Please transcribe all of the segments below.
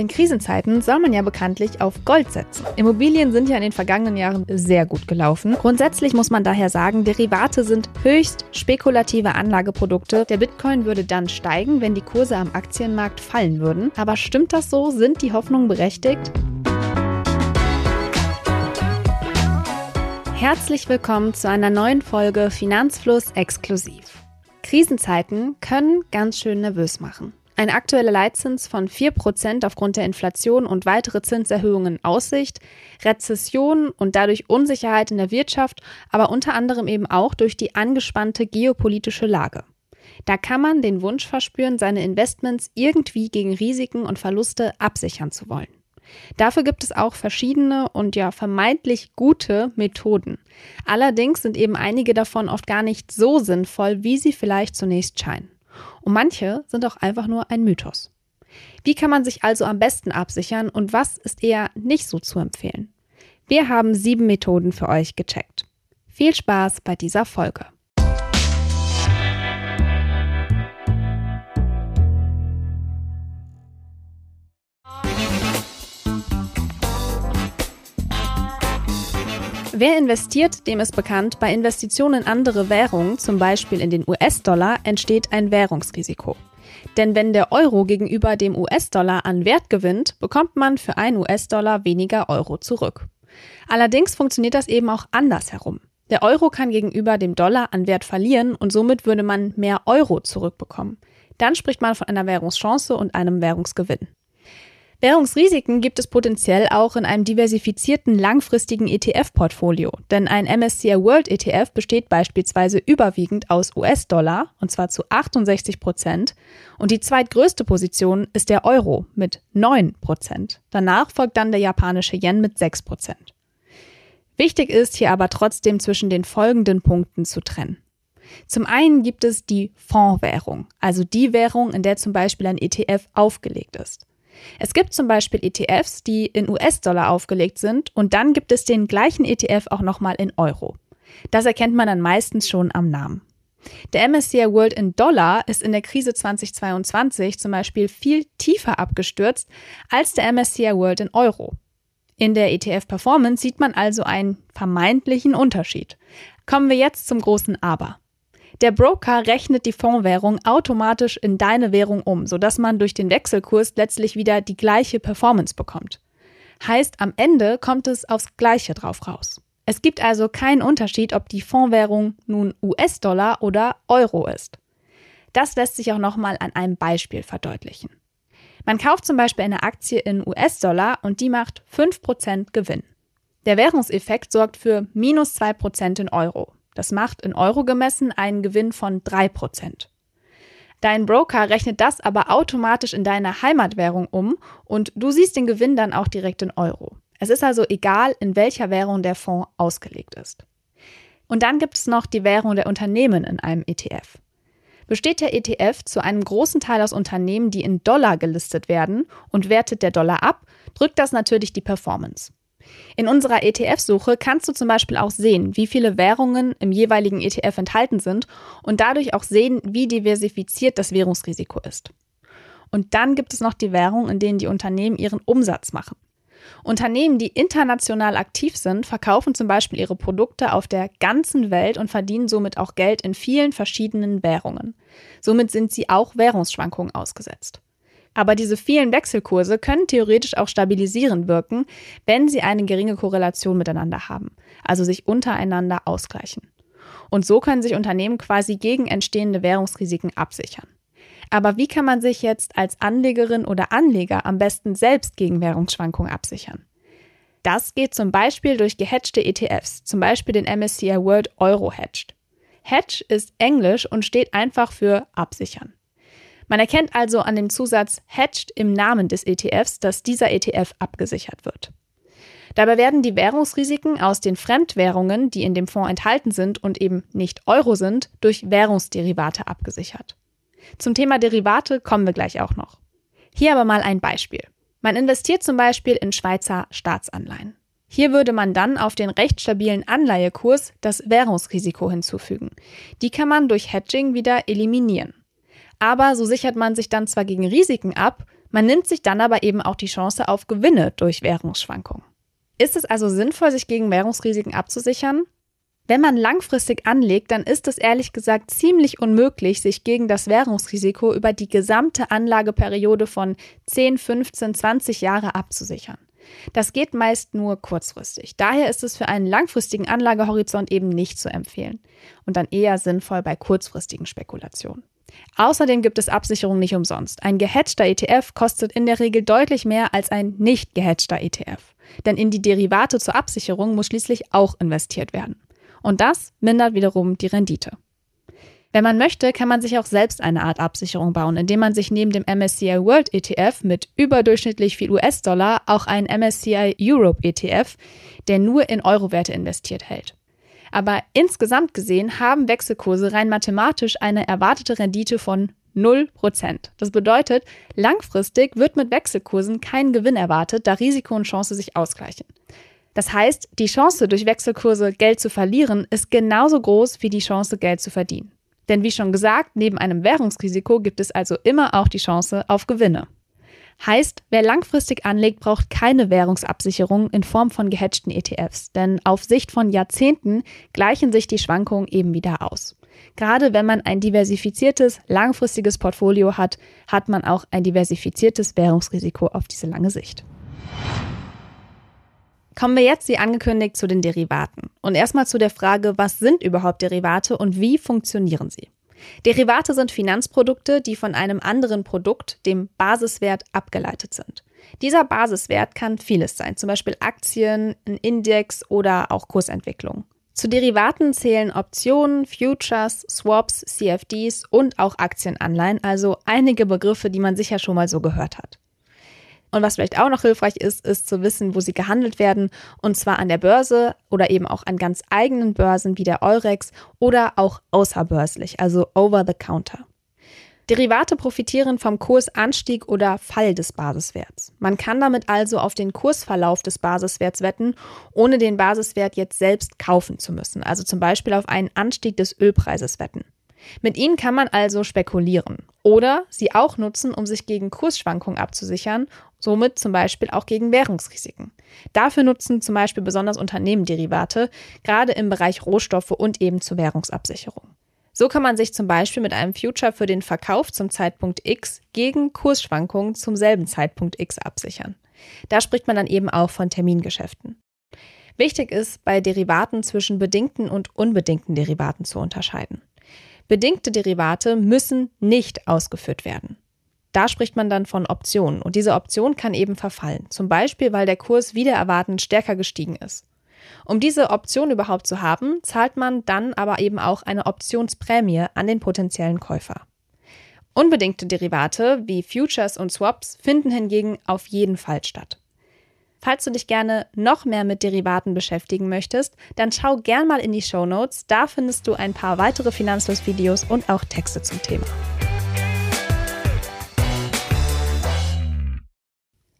In Krisenzeiten soll man ja bekanntlich auf Gold setzen. Immobilien sind ja in den vergangenen Jahren sehr gut gelaufen. Grundsätzlich muss man daher sagen, Derivate sind höchst spekulative Anlageprodukte. Der Bitcoin würde dann steigen, wenn die Kurse am Aktienmarkt fallen würden. Aber stimmt das so? Sind die Hoffnungen berechtigt? Herzlich willkommen zu einer neuen Folge Finanzfluss exklusiv. Krisenzeiten können ganz schön nervös machen. Ein aktueller Leitzins von 4% aufgrund der Inflation und weitere Zinserhöhungen in Aussicht, Rezession und dadurch Unsicherheit in der Wirtschaft, aber unter anderem eben auch durch die angespannte geopolitische Lage. Da kann man den Wunsch verspüren, seine Investments irgendwie gegen Risiken und Verluste absichern zu wollen. Dafür gibt es auch verschiedene und ja vermeintlich gute Methoden. Allerdings sind eben einige davon oft gar nicht so sinnvoll, wie sie vielleicht zunächst scheinen. Und manche sind auch einfach nur ein Mythos. Wie kann man sich also am besten absichern und was ist eher nicht so zu empfehlen? Wir haben sieben Methoden für euch gecheckt. Viel Spaß bei dieser Folge. Wer investiert, dem ist bekannt, bei Investitionen in andere Währungen, zum Beispiel in den US-Dollar, entsteht ein Währungsrisiko. Denn wenn der Euro gegenüber dem US-Dollar an Wert gewinnt, bekommt man für einen US-Dollar weniger Euro zurück. Allerdings funktioniert das eben auch andersherum. Der Euro kann gegenüber dem Dollar an Wert verlieren und somit würde man mehr Euro zurückbekommen. Dann spricht man von einer Währungschance und einem Währungsgewinn. Währungsrisiken gibt es potenziell auch in einem diversifizierten langfristigen ETF-Portfolio, denn ein MSCI World ETF besteht beispielsweise überwiegend aus US-Dollar, und zwar zu 68 Prozent, und die zweitgrößte Position ist der Euro mit 9 Prozent. Danach folgt dann der japanische Yen mit 6 Prozent. Wichtig ist hier aber trotzdem zwischen den folgenden Punkten zu trennen. Zum einen gibt es die Fondswährung, also die Währung, in der zum Beispiel ein ETF aufgelegt ist. Es gibt zum Beispiel ETFs, die in US-Dollar aufgelegt sind und dann gibt es den gleichen ETF auch nochmal in Euro. Das erkennt man dann meistens schon am Namen. Der MSCI World in Dollar ist in der Krise 2022 zum Beispiel viel tiefer abgestürzt als der MSCI World in Euro. In der ETF Performance sieht man also einen vermeintlichen Unterschied. Kommen wir jetzt zum großen Aber. Der Broker rechnet die Fondswährung automatisch in deine Währung um, sodass man durch den Wechselkurs letztlich wieder die gleiche Performance bekommt. Heißt, am Ende kommt es aufs Gleiche drauf raus. Es gibt also keinen Unterschied, ob die Fondswährung nun US-Dollar oder Euro ist. Das lässt sich auch nochmal an einem Beispiel verdeutlichen. Man kauft zum Beispiel eine Aktie in US-Dollar und die macht 5% Gewinn. Der Währungseffekt sorgt für minus 2% in Euro. Das macht in Euro gemessen einen Gewinn von 3%. Dein Broker rechnet das aber automatisch in deine Heimatwährung um und du siehst den Gewinn dann auch direkt in Euro. Es ist also egal, in welcher Währung der Fonds ausgelegt ist. Und dann gibt es noch die Währung der Unternehmen in einem ETF. Besteht der ETF zu einem großen Teil aus Unternehmen, die in Dollar gelistet werden und wertet der Dollar ab, drückt das natürlich die Performance. In unserer ETF-Suche kannst du zum Beispiel auch sehen, wie viele Währungen im jeweiligen ETF enthalten sind und dadurch auch sehen, wie diversifiziert das Währungsrisiko ist. Und dann gibt es noch die Währungen, in denen die Unternehmen ihren Umsatz machen. Unternehmen, die international aktiv sind, verkaufen zum Beispiel ihre Produkte auf der ganzen Welt und verdienen somit auch Geld in vielen verschiedenen Währungen. Somit sind sie auch Währungsschwankungen ausgesetzt. Aber diese vielen Wechselkurse können theoretisch auch stabilisierend wirken, wenn sie eine geringe Korrelation miteinander haben, also sich untereinander ausgleichen. Und so können sich Unternehmen quasi gegen entstehende Währungsrisiken absichern. Aber wie kann man sich jetzt als Anlegerin oder Anleger am besten selbst gegen Währungsschwankungen absichern? Das geht zum Beispiel durch gehatchte ETFs, zum Beispiel den MSCI World Euro Hedged. Hedge ist Englisch und steht einfach für absichern. Man erkennt also an dem Zusatz Hedged im Namen des ETFs, dass dieser ETF abgesichert wird. Dabei werden die Währungsrisiken aus den Fremdwährungen, die in dem Fonds enthalten sind und eben nicht Euro sind, durch Währungsderivate abgesichert. Zum Thema Derivate kommen wir gleich auch noch. Hier aber mal ein Beispiel. Man investiert zum Beispiel in Schweizer Staatsanleihen. Hier würde man dann auf den recht stabilen Anleihekurs das Währungsrisiko hinzufügen. Die kann man durch Hedging wieder eliminieren. Aber so sichert man sich dann zwar gegen Risiken ab, Man nimmt sich dann aber eben auch die Chance auf Gewinne durch Währungsschwankungen. Ist es also sinnvoll, sich gegen Währungsrisiken abzusichern? Wenn man langfristig anlegt, dann ist es ehrlich gesagt ziemlich unmöglich, sich gegen das Währungsrisiko über die gesamte Anlageperiode von 10, 15, 20 Jahre abzusichern. Das geht meist nur kurzfristig. Daher ist es für einen langfristigen Anlagehorizont eben nicht zu empfehlen und dann eher sinnvoll bei kurzfristigen Spekulationen. Außerdem gibt es Absicherung nicht umsonst. Ein gehatchter ETF kostet in der Regel deutlich mehr als ein nicht gehatchter ETF. Denn in die Derivate zur Absicherung muss schließlich auch investiert werden. Und das mindert wiederum die Rendite. Wenn man möchte, kann man sich auch selbst eine Art Absicherung bauen, indem man sich neben dem MSCI World ETF mit überdurchschnittlich viel US-Dollar auch einen MSCI Europe ETF, der nur in Euro-Werte investiert, hält. Aber insgesamt gesehen haben Wechselkurse rein mathematisch eine erwartete Rendite von 0%. Das bedeutet, langfristig wird mit Wechselkursen kein Gewinn erwartet, da Risiko und Chance sich ausgleichen. Das heißt, die Chance, durch Wechselkurse Geld zu verlieren, ist genauso groß wie die Chance, Geld zu verdienen. Denn wie schon gesagt, neben einem Währungsrisiko gibt es also immer auch die Chance auf Gewinne. Heißt, wer langfristig anlegt, braucht keine Währungsabsicherung in Form von gehatchten ETFs, denn auf Sicht von Jahrzehnten gleichen sich die Schwankungen eben wieder aus. Gerade wenn man ein diversifiziertes, langfristiges Portfolio hat, hat man auch ein diversifiziertes Währungsrisiko auf diese lange Sicht. Kommen wir jetzt, wie angekündigt, zu den Derivaten. Und erstmal zu der Frage, was sind überhaupt Derivate und wie funktionieren sie? Derivate sind Finanzprodukte, die von einem anderen Produkt, dem Basiswert, abgeleitet sind. Dieser Basiswert kann vieles sein, zum Beispiel Aktien, ein Index oder auch Kursentwicklung. Zu Derivaten zählen Optionen, Futures, Swaps, CFDs und auch Aktienanleihen, also einige Begriffe, die man sicher schon mal so gehört hat. Und was vielleicht auch noch hilfreich ist, ist zu wissen, wo sie gehandelt werden. Und zwar an der Börse oder eben auch an ganz eigenen Börsen wie der Eurex oder auch außerbörslich, also over the counter. Derivate profitieren vom Kursanstieg oder Fall des Basiswerts. Man kann damit also auf den Kursverlauf des Basiswerts wetten, ohne den Basiswert jetzt selbst kaufen zu müssen, also zum Beispiel auf einen Anstieg des Ölpreises wetten. Mit ihnen kann man also spekulieren oder sie auch nutzen, um sich gegen Kursschwankungen abzusichern, somit zum Beispiel auch gegen Währungsrisiken. Dafür nutzen zum Beispiel besonders Unternehmen Derivate, gerade im Bereich Rohstoffe und eben zur Währungsabsicherung. So kann man sich zum Beispiel mit einem Future für den Verkauf zum Zeitpunkt X gegen Kursschwankungen zum selben Zeitpunkt X absichern. Da spricht man dann eben auch von Termingeschäften. Wichtig ist, bei Derivaten zwischen bedingten und unbedingten Derivaten zu unterscheiden. Bedingte Derivate müssen nicht ausgeführt werden. Da spricht man dann von Optionen und diese Option kann eben verfallen, zum Beispiel weil der Kurs wieder erwartend stärker gestiegen ist. Um diese Option überhaupt zu haben, zahlt man dann aber eben auch eine Optionsprämie an den potenziellen Käufer. Unbedingte Derivate wie Futures und Swaps finden hingegen auf jeden Fall statt. Falls du dich gerne noch mehr mit Derivaten beschäftigen möchtest, dann schau gern mal in die Show Notes. Da findest du ein paar weitere Finanzlos-Videos und auch Texte zum Thema.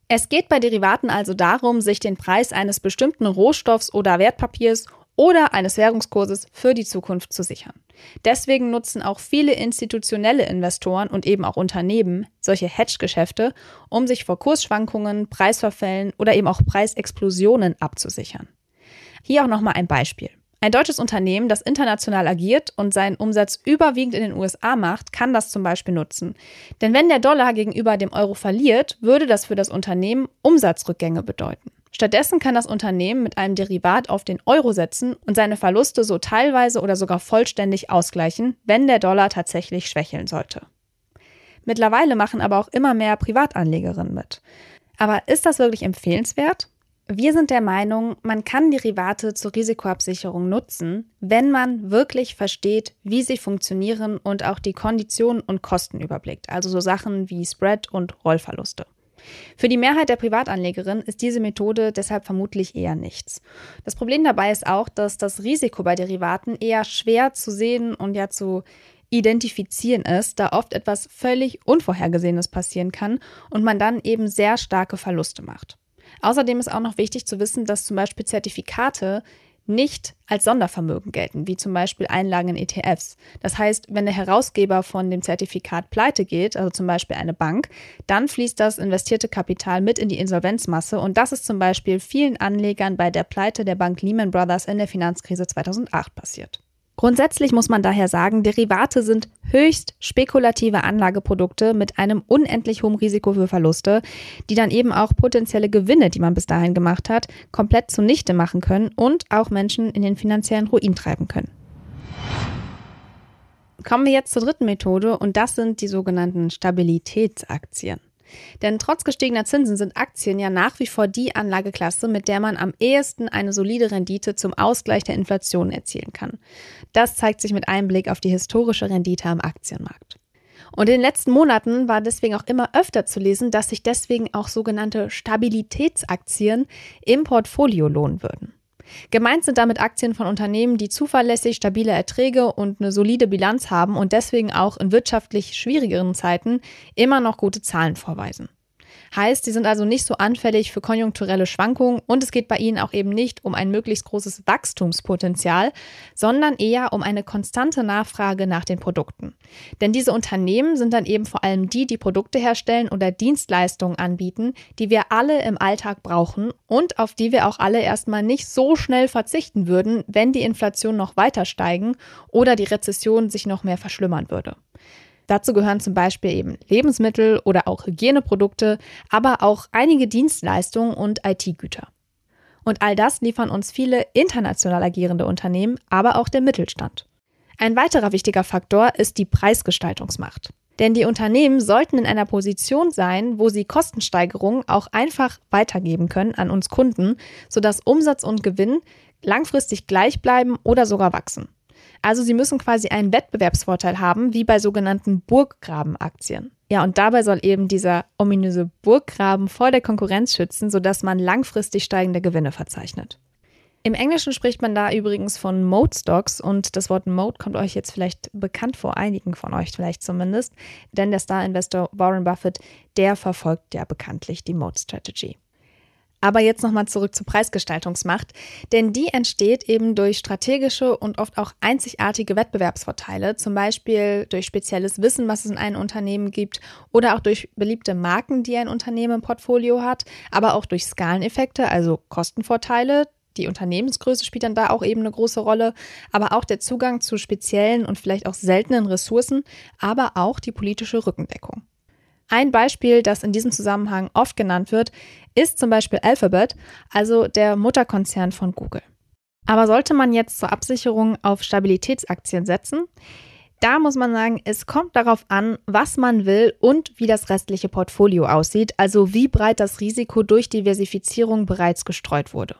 Es geht bei Derivaten also darum, sich den Preis eines bestimmten Rohstoffs oder Wertpapiers oder eines Währungskurses für die Zukunft zu sichern. Deswegen nutzen auch viele institutionelle Investoren und eben auch Unternehmen solche Hedge-Geschäfte, um sich vor Kursschwankungen, Preisverfällen oder eben auch Preisexplosionen abzusichern. Hier auch nochmal ein Beispiel. Ein deutsches Unternehmen, das international agiert und seinen Umsatz überwiegend in den USA macht, kann das zum Beispiel nutzen. Denn wenn der Dollar gegenüber dem Euro verliert, würde das für das Unternehmen Umsatzrückgänge bedeuten. Stattdessen kann das Unternehmen mit einem Derivat auf den Euro setzen und seine Verluste so teilweise oder sogar vollständig ausgleichen, wenn der Dollar tatsächlich schwächeln sollte. Mittlerweile machen aber auch immer mehr Privatanlegerinnen mit. Aber ist das wirklich empfehlenswert? Wir sind der Meinung, man kann Derivate zur Risikoabsicherung nutzen, wenn man wirklich versteht, wie sie funktionieren und auch die Konditionen und Kosten überblickt, also so Sachen wie Spread und Rollverluste. Für die Mehrheit der Privatanlegerinnen ist diese Methode deshalb vermutlich eher nichts. Das Problem dabei ist auch, dass das Risiko bei Derivaten eher schwer zu sehen und ja zu identifizieren ist, da oft etwas völlig Unvorhergesehenes passieren kann und man dann eben sehr starke Verluste macht. Außerdem ist auch noch wichtig zu wissen, dass zum Beispiel Zertifikate nicht als Sondervermögen gelten, wie zum Beispiel Einlagen in ETFs. Das heißt, wenn der Herausgeber von dem Zertifikat pleite geht, also zum Beispiel eine Bank, dann fließt das investierte Kapital mit in die Insolvenzmasse und das ist zum Beispiel vielen Anlegern bei der Pleite der Bank Lehman Brothers in der Finanzkrise 2008 passiert. Grundsätzlich muss man daher sagen, Derivate sind höchst spekulative Anlageprodukte mit einem unendlich hohen Risiko für Verluste, die dann eben auch potenzielle Gewinne, die man bis dahin gemacht hat, komplett zunichte machen können und auch Menschen in den finanziellen Ruin treiben können. Kommen wir jetzt zur dritten Methode und das sind die sogenannten Stabilitätsaktien. Denn trotz gestiegener Zinsen sind Aktien ja nach wie vor die Anlageklasse, mit der man am ehesten eine solide Rendite zum Ausgleich der Inflation erzielen kann. Das zeigt sich mit einem Blick auf die historische Rendite am Aktienmarkt. Und in den letzten Monaten war deswegen auch immer öfter zu lesen, dass sich deswegen auch sogenannte Stabilitätsaktien im Portfolio lohnen würden. Gemeint sind damit Aktien von Unternehmen, die zuverlässig stabile Erträge und eine solide Bilanz haben und deswegen auch in wirtschaftlich schwierigeren Zeiten immer noch gute Zahlen vorweisen. Heißt, sie sind also nicht so anfällig für konjunkturelle Schwankungen und es geht bei ihnen auch eben nicht um ein möglichst großes Wachstumspotenzial, sondern eher um eine konstante Nachfrage nach den Produkten. Denn diese Unternehmen sind dann eben vor allem die, die Produkte herstellen oder Dienstleistungen anbieten, die wir alle im Alltag brauchen und auf die wir auch alle erstmal nicht so schnell verzichten würden, wenn die Inflation noch weiter steigen oder die Rezession sich noch mehr verschlimmern würde. Dazu gehören zum Beispiel eben Lebensmittel oder auch Hygieneprodukte, aber auch einige Dienstleistungen und IT-Güter. Und all das liefern uns viele international agierende Unternehmen, aber auch der Mittelstand. Ein weiterer wichtiger Faktor ist die Preisgestaltungsmacht. Denn die Unternehmen sollten in einer Position sein, wo sie Kostensteigerungen auch einfach weitergeben können an uns Kunden, sodass Umsatz und Gewinn langfristig gleich bleiben oder sogar wachsen. Also sie müssen quasi einen Wettbewerbsvorteil haben, wie bei sogenannten Burggrabenaktien. Ja, und dabei soll eben dieser ominöse Burggraben vor der Konkurrenz schützen, sodass man langfristig steigende Gewinne verzeichnet. Im Englischen spricht man da übrigens von Mode Stocks und das Wort Mode kommt euch jetzt vielleicht bekannt vor, einigen von euch vielleicht zumindest, denn der Star-Investor Warren Buffett, der verfolgt ja bekanntlich die Mode Strategy. Aber jetzt nochmal zurück zur Preisgestaltungsmacht, denn die entsteht eben durch strategische und oft auch einzigartige Wettbewerbsvorteile, zum Beispiel durch spezielles Wissen, was es in einem Unternehmen gibt, oder auch durch beliebte Marken, die ein Unternehmen im Portfolio hat, aber auch durch Skaleneffekte, also Kostenvorteile. Die Unternehmensgröße spielt dann da auch eben eine große Rolle, aber auch der Zugang zu speziellen und vielleicht auch seltenen Ressourcen, aber auch die politische Rückendeckung. Ein Beispiel, das in diesem Zusammenhang oft genannt wird, ist zum Beispiel Alphabet, also der Mutterkonzern von Google. Aber sollte man jetzt zur Absicherung auf Stabilitätsaktien setzen? Da muss man sagen, es kommt darauf an, was man will und wie das restliche Portfolio aussieht, also wie breit das Risiko durch Diversifizierung bereits gestreut wurde.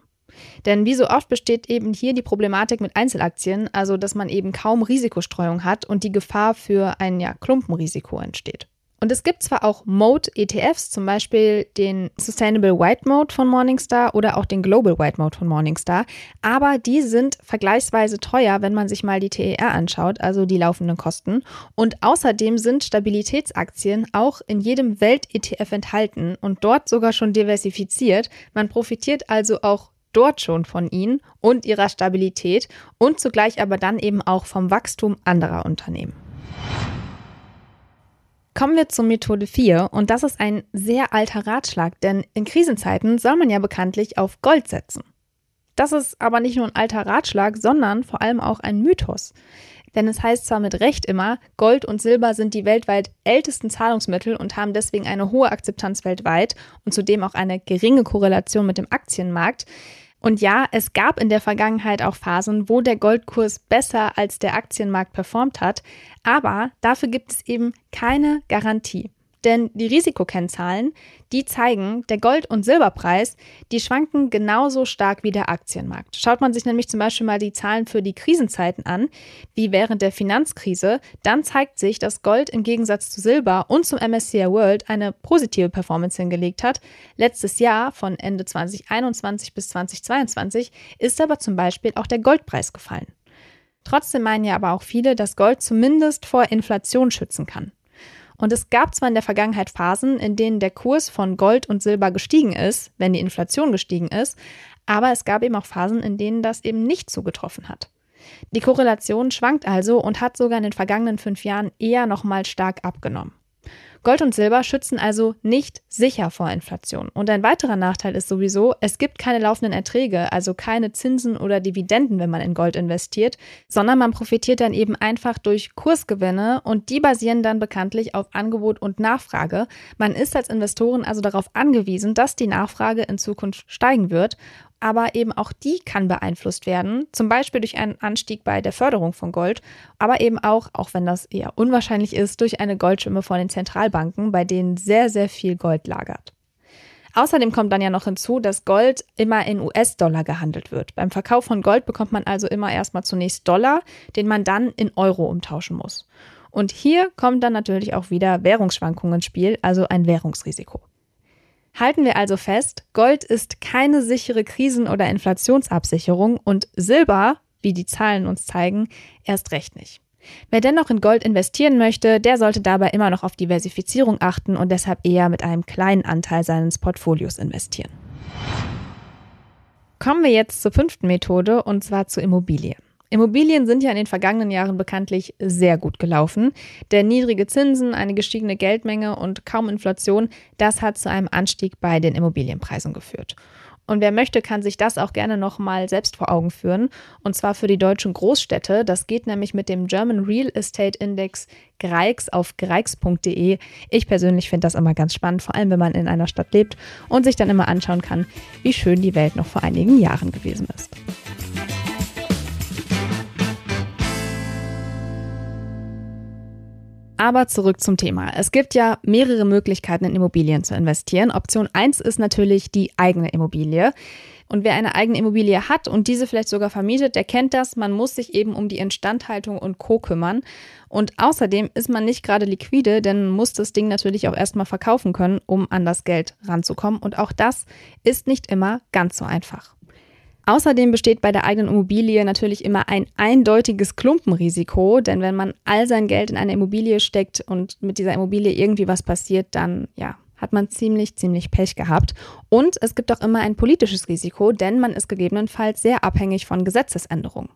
Denn wie so oft besteht eben hier die Problematik mit Einzelaktien, also dass man eben kaum Risikostreuung hat und die Gefahr für ein ja, Klumpenrisiko entsteht. Und es gibt zwar auch Mode-ETFs, zum Beispiel den Sustainable White Mode von Morningstar oder auch den Global White Mode von Morningstar, aber die sind vergleichsweise teuer, wenn man sich mal die TER anschaut, also die laufenden Kosten. Und außerdem sind Stabilitätsaktien auch in jedem Welt-ETF enthalten und dort sogar schon diversifiziert. Man profitiert also auch dort schon von ihnen und ihrer Stabilität und zugleich aber dann eben auch vom Wachstum anderer Unternehmen. Kommen wir zur Methode 4 und das ist ein sehr alter Ratschlag, denn in Krisenzeiten soll man ja bekanntlich auf Gold setzen. Das ist aber nicht nur ein alter Ratschlag, sondern vor allem auch ein Mythos. Denn es heißt zwar mit Recht immer, Gold und Silber sind die weltweit ältesten Zahlungsmittel und haben deswegen eine hohe Akzeptanz weltweit und zudem auch eine geringe Korrelation mit dem Aktienmarkt. Und ja, es gab in der Vergangenheit auch Phasen, wo der Goldkurs besser als der Aktienmarkt performt hat, aber dafür gibt es eben keine Garantie. Denn die Risikokennzahlen, die zeigen, der Gold- und Silberpreis, die schwanken genauso stark wie der Aktienmarkt. Schaut man sich nämlich zum Beispiel mal die Zahlen für die Krisenzeiten an, wie während der Finanzkrise, dann zeigt sich, dass Gold im Gegensatz zu Silber und zum MSCI World eine positive Performance hingelegt hat. Letztes Jahr, von Ende 2021 bis 2022, ist aber zum Beispiel auch der Goldpreis gefallen. Trotzdem meinen ja aber auch viele, dass Gold zumindest vor Inflation schützen kann. Und es gab zwar in der Vergangenheit Phasen, in denen der Kurs von Gold und Silber gestiegen ist, wenn die Inflation gestiegen ist, Aber es gab eben auch Phasen, in denen das eben nicht zugetroffen hat. Die Korrelation schwankt also und hat sogar in den vergangenen fünf Jahren eher nochmal stark abgenommen. Gold und Silber schützen also nicht sicher vor Inflation. Und ein weiterer Nachteil ist sowieso, es gibt keine laufenden Erträge, also keine Zinsen oder Dividenden, wenn man in Gold investiert, sondern man profitiert dann eben einfach durch Kursgewinne und die basieren dann bekanntlich auf Angebot und Nachfrage. Man ist als Investoren also darauf angewiesen, dass die Nachfrage in Zukunft steigen wird aber eben auch die kann beeinflusst werden, zum Beispiel durch einen Anstieg bei der Förderung von Gold, aber eben auch, auch wenn das eher unwahrscheinlich ist, durch eine Goldschimme von den Zentralbanken, bei denen sehr, sehr viel Gold lagert. Außerdem kommt dann ja noch hinzu, dass Gold immer in US-Dollar gehandelt wird. Beim Verkauf von Gold bekommt man also immer erstmal zunächst Dollar, den man dann in Euro umtauschen muss. Und hier kommt dann natürlich auch wieder Währungsschwankungen ins Spiel, also ein Währungsrisiko. Halten wir also fest, Gold ist keine sichere Krisen- oder Inflationsabsicherung und Silber, wie die Zahlen uns zeigen, erst recht nicht. Wer dennoch in Gold investieren möchte, der sollte dabei immer noch auf Diversifizierung achten und deshalb eher mit einem kleinen Anteil seines Portfolios investieren. Kommen wir jetzt zur fünften Methode und zwar zu Immobilien. Immobilien sind ja in den vergangenen Jahren bekanntlich sehr gut gelaufen. Denn niedrige Zinsen, eine gestiegene Geldmenge und kaum Inflation, das hat zu einem Anstieg bei den Immobilienpreisen geführt. Und wer möchte, kann sich das auch gerne nochmal selbst vor Augen führen. Und zwar für die deutschen Großstädte. Das geht nämlich mit dem German Real Estate Index Greix auf greix.de. Ich persönlich finde das immer ganz spannend, vor allem wenn man in einer Stadt lebt und sich dann immer anschauen kann, wie schön die Welt noch vor einigen Jahren gewesen ist. Aber zurück zum Thema. Es gibt ja mehrere Möglichkeiten, in Immobilien zu investieren. Option 1 ist natürlich die eigene Immobilie. Und wer eine eigene Immobilie hat und diese vielleicht sogar vermietet, der kennt das. Man muss sich eben um die Instandhaltung und Co. kümmern. Und außerdem ist man nicht gerade liquide, denn man muss das Ding natürlich auch erstmal verkaufen können, um an das Geld ranzukommen. Und auch das ist nicht immer ganz so einfach. Außerdem besteht bei der eigenen Immobilie natürlich immer ein eindeutiges Klumpenrisiko, denn wenn man all sein Geld in eine Immobilie steckt und mit dieser Immobilie irgendwie was passiert, dann ja, hat man ziemlich, ziemlich Pech gehabt. Und es gibt auch immer ein politisches Risiko, denn man ist gegebenenfalls sehr abhängig von Gesetzesänderungen.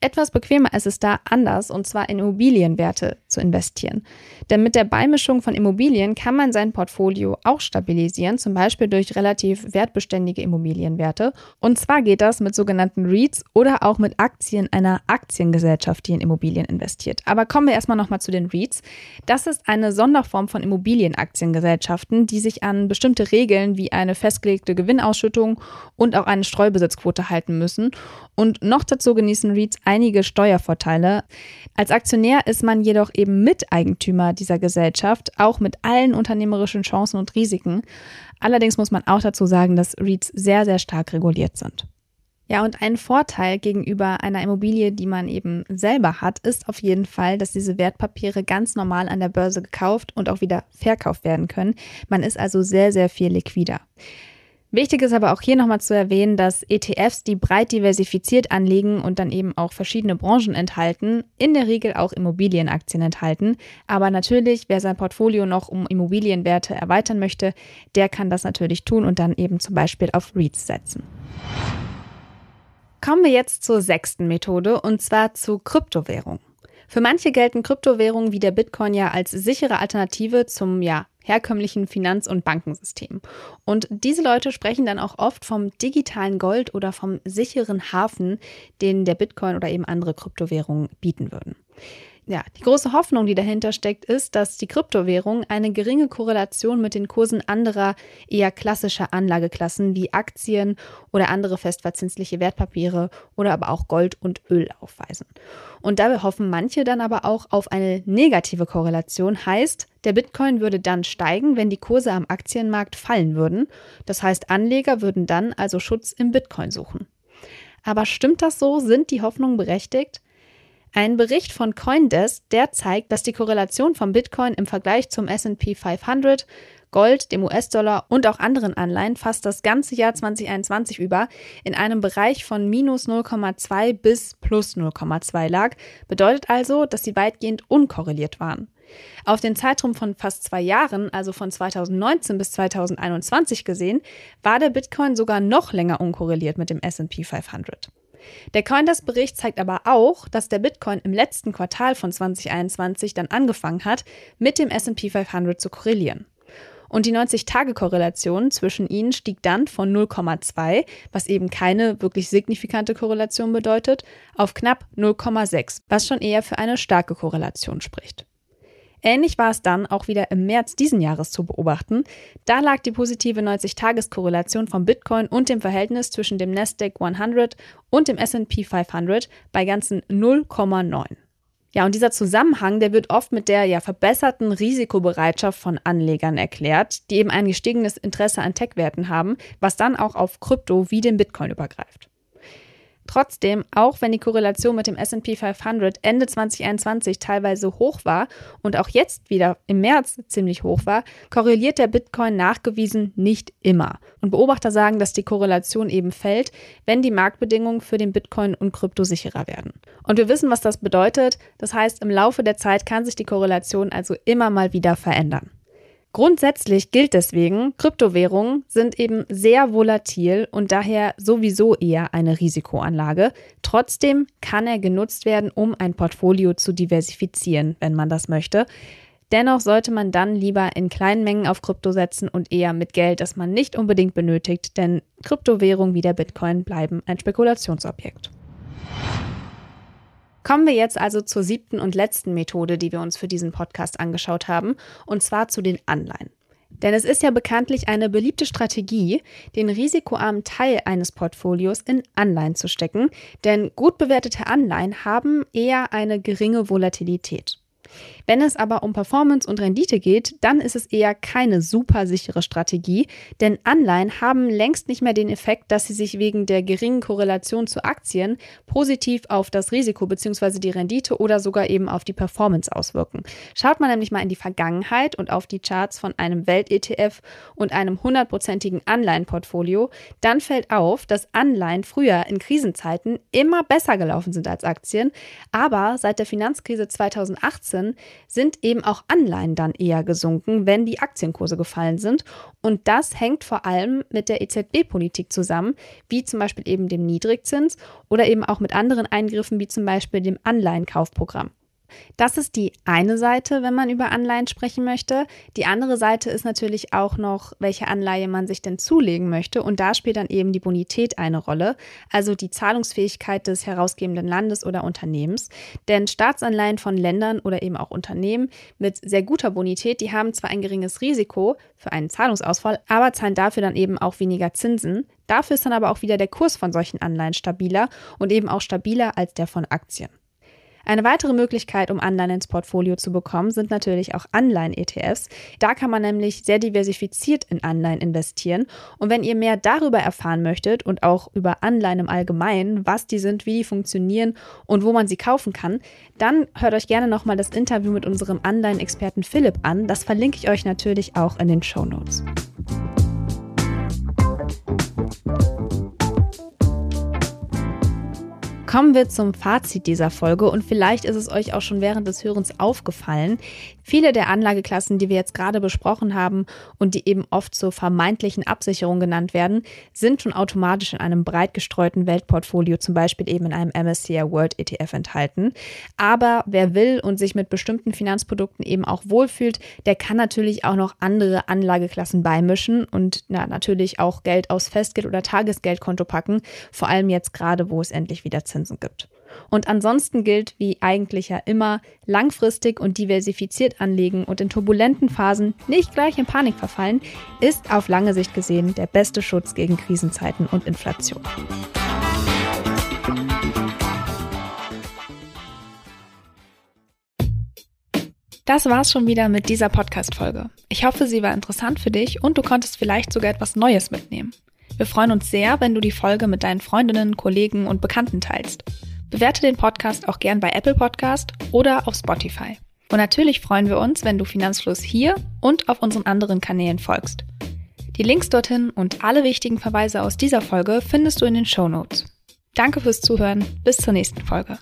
Etwas bequemer ist es da anders, und zwar in Immobilienwerte zu investieren. Denn mit der Beimischung von Immobilien kann man sein Portfolio auch stabilisieren, zum Beispiel durch relativ wertbeständige Immobilienwerte. Und zwar geht das mit sogenannten REITs oder auch mit Aktien einer Aktiengesellschaft, die in Immobilien investiert. Aber kommen wir erstmal nochmal zu den REITs. Das ist eine Sonderform von Immobilienaktiengesellschaften, die sich an bestimmte Regeln wie eine festgelegte Gewinnausschüttung und auch eine Streubesitzquote halten müssen. Und noch dazu genießen REITs einige Steuervorteile. Als Aktionär ist man jedoch eben Miteigentümer dieser Gesellschaft, auch mit allen unternehmerischen Chancen und Risiken. Allerdings muss man auch dazu sagen, dass REITs sehr, sehr stark reguliert sind. Ja, und ein Vorteil gegenüber einer Immobilie, die man eben selber hat, ist auf jeden Fall, dass diese Wertpapiere ganz normal an der Börse gekauft und auch wieder verkauft werden können. Man ist also sehr, sehr viel liquider. Wichtig ist aber auch hier nochmal zu erwähnen, dass ETFs, die breit diversifiziert anlegen und dann eben auch verschiedene Branchen enthalten, in der Regel auch Immobilienaktien enthalten. Aber natürlich, wer sein Portfolio noch um Immobilienwerte erweitern möchte, der kann das natürlich tun und dann eben zum Beispiel auf REITs setzen. Kommen wir jetzt zur sechsten Methode und zwar zu Kryptowährung. Für manche gelten Kryptowährungen wie der Bitcoin ja als sichere Alternative zum ja herkömmlichen Finanz- und Bankensystem. Und diese Leute sprechen dann auch oft vom digitalen Gold oder vom sicheren Hafen, den der Bitcoin oder eben andere Kryptowährungen bieten würden. Ja, die große Hoffnung, die dahinter steckt, ist, dass die Kryptowährung eine geringe Korrelation mit den Kursen anderer eher klassischer Anlageklassen wie Aktien oder andere festverzinsliche Wertpapiere oder aber auch Gold und Öl aufweisen. Und dabei hoffen manche dann aber auch auf eine negative Korrelation, heißt, der Bitcoin würde dann steigen, wenn die Kurse am Aktienmarkt fallen würden. Das heißt, Anleger würden dann also Schutz im Bitcoin suchen. Aber stimmt das so? Sind die Hoffnungen berechtigt? Ein Bericht von Coindesk, der zeigt, dass die Korrelation vom Bitcoin im Vergleich zum S&P 500, Gold, dem US-Dollar und auch anderen Anleihen fast das ganze Jahr 2021 über in einem Bereich von minus 0,2 bis plus 0,2 lag, bedeutet also, dass sie weitgehend unkorreliert waren. Auf den Zeitraum von fast zwei Jahren, also von 2019 bis 2021 gesehen, war der Bitcoin sogar noch länger unkorreliert mit dem SP 500. Der Coindesk-Bericht zeigt aber auch, dass der Bitcoin im letzten Quartal von 2021 dann angefangen hat, mit dem SP 500 zu korrelieren. Und die 90-Tage-Korrelation zwischen ihnen stieg dann von 0,2, was eben keine wirklich signifikante Korrelation bedeutet, auf knapp 0,6, was schon eher für eine starke Korrelation spricht. Ähnlich war es dann auch wieder im März diesen Jahres zu beobachten. Da lag die positive 90-Tages-Korrelation von Bitcoin und dem Verhältnis zwischen dem Nasdaq 100 und dem S&P 500 bei ganzen 0,9. Ja, und dieser Zusammenhang, der wird oft mit der ja verbesserten Risikobereitschaft von Anlegern erklärt, die eben ein gestiegenes Interesse an Tech-Werten haben, was dann auch auf Krypto wie den Bitcoin übergreift. Trotzdem, auch wenn die Korrelation mit dem SP 500 Ende 2021 teilweise hoch war und auch jetzt wieder im März ziemlich hoch war, korreliert der Bitcoin nachgewiesen nicht immer. Und Beobachter sagen, dass die Korrelation eben fällt, wenn die Marktbedingungen für den Bitcoin und Krypto sicherer werden. Und wir wissen, was das bedeutet. Das heißt, im Laufe der Zeit kann sich die Korrelation also immer mal wieder verändern. Grundsätzlich gilt deswegen, Kryptowährungen sind eben sehr volatil und daher sowieso eher eine Risikoanlage. Trotzdem kann er genutzt werden, um ein Portfolio zu diversifizieren, wenn man das möchte. Dennoch sollte man dann lieber in kleinen Mengen auf Krypto setzen und eher mit Geld, das man nicht unbedingt benötigt, denn Kryptowährungen wie der Bitcoin bleiben ein Spekulationsobjekt. Kommen wir jetzt also zur siebten und letzten Methode, die wir uns für diesen Podcast angeschaut haben, und zwar zu den Anleihen. Denn es ist ja bekanntlich eine beliebte Strategie, den risikoarmen Teil eines Portfolios in Anleihen zu stecken, denn gut bewertete Anleihen haben eher eine geringe Volatilität. Wenn es aber um Performance und Rendite geht, dann ist es eher keine super sichere Strategie, denn Anleihen haben längst nicht mehr den Effekt, dass sie sich wegen der geringen Korrelation zu Aktien positiv auf das Risiko bzw. die Rendite oder sogar eben auf die Performance auswirken. Schaut man nämlich mal in die Vergangenheit und auf die Charts von einem Welt-ETF und einem hundertprozentigen Anleihenportfolio, dann fällt auf, dass Anleihen früher in Krisenzeiten immer besser gelaufen sind als Aktien, aber seit der Finanzkrise 2018 sind eben auch Anleihen dann eher gesunken, wenn die Aktienkurse gefallen sind. Und das hängt vor allem mit der EZB-Politik zusammen, wie zum Beispiel eben dem Niedrigzins oder eben auch mit anderen Eingriffen, wie zum Beispiel dem Anleihenkaufprogramm. Das ist die eine Seite, wenn man über Anleihen sprechen möchte. Die andere Seite ist natürlich auch noch, welche Anleihe man sich denn zulegen möchte. Und da spielt dann eben die Bonität eine Rolle, also die Zahlungsfähigkeit des herausgebenden Landes oder Unternehmens. Denn Staatsanleihen von Ländern oder eben auch Unternehmen mit sehr guter Bonität, die haben zwar ein geringes Risiko für einen Zahlungsausfall, aber zahlen dafür dann eben auch weniger Zinsen. Dafür ist dann aber auch wieder der Kurs von solchen Anleihen stabiler und eben auch stabiler als der von Aktien. Eine weitere Möglichkeit, um Anleihen ins Portfolio zu bekommen, sind natürlich auch Anleihen-ETFs. Da kann man nämlich sehr diversifiziert in Anleihen investieren. Und wenn ihr mehr darüber erfahren möchtet und auch über Anleihen im Allgemeinen, was die sind, wie die funktionieren und wo man sie kaufen kann, dann hört euch gerne nochmal das Interview mit unserem Anleihen-Experten Philipp an. Das verlinke ich euch natürlich auch in den Show Notes. Kommen wir zum Fazit dieser Folge und vielleicht ist es euch auch schon während des Hörens aufgefallen. Viele der Anlageklassen, die wir jetzt gerade besprochen haben und die eben oft zur vermeintlichen Absicherung genannt werden, sind schon automatisch in einem breit gestreuten Weltportfolio, zum Beispiel eben in einem MSCI World ETF enthalten. Aber wer will und sich mit bestimmten Finanzprodukten eben auch wohlfühlt, der kann natürlich auch noch andere Anlageklassen beimischen und na, natürlich auch Geld aus Festgeld- oder Tagesgeldkonto packen, vor allem jetzt gerade, wo es endlich wieder Zinsen Zinsen gibt. Und ansonsten gilt, wie eigentlich ja immer, langfristig und diversifiziert anlegen und in turbulenten Phasen nicht gleich in Panik verfallen, ist auf lange Sicht gesehen der beste Schutz gegen Krisenzeiten und Inflation. Das war's schon wieder mit dieser Podcast-Folge. Ich hoffe, sie war interessant für dich und du konntest vielleicht sogar etwas Neues mitnehmen. Wir freuen uns sehr, wenn du die Folge mit deinen Freundinnen, Kollegen und Bekannten teilst. Bewerte den Podcast auch gern bei Apple Podcast oder auf Spotify. Und natürlich freuen wir uns, wenn du Finanzfluss hier und auf unseren anderen Kanälen folgst. Die Links dorthin und alle wichtigen Verweise aus dieser Folge findest du in den Show Notes. Danke fürs Zuhören. Bis zur nächsten Folge.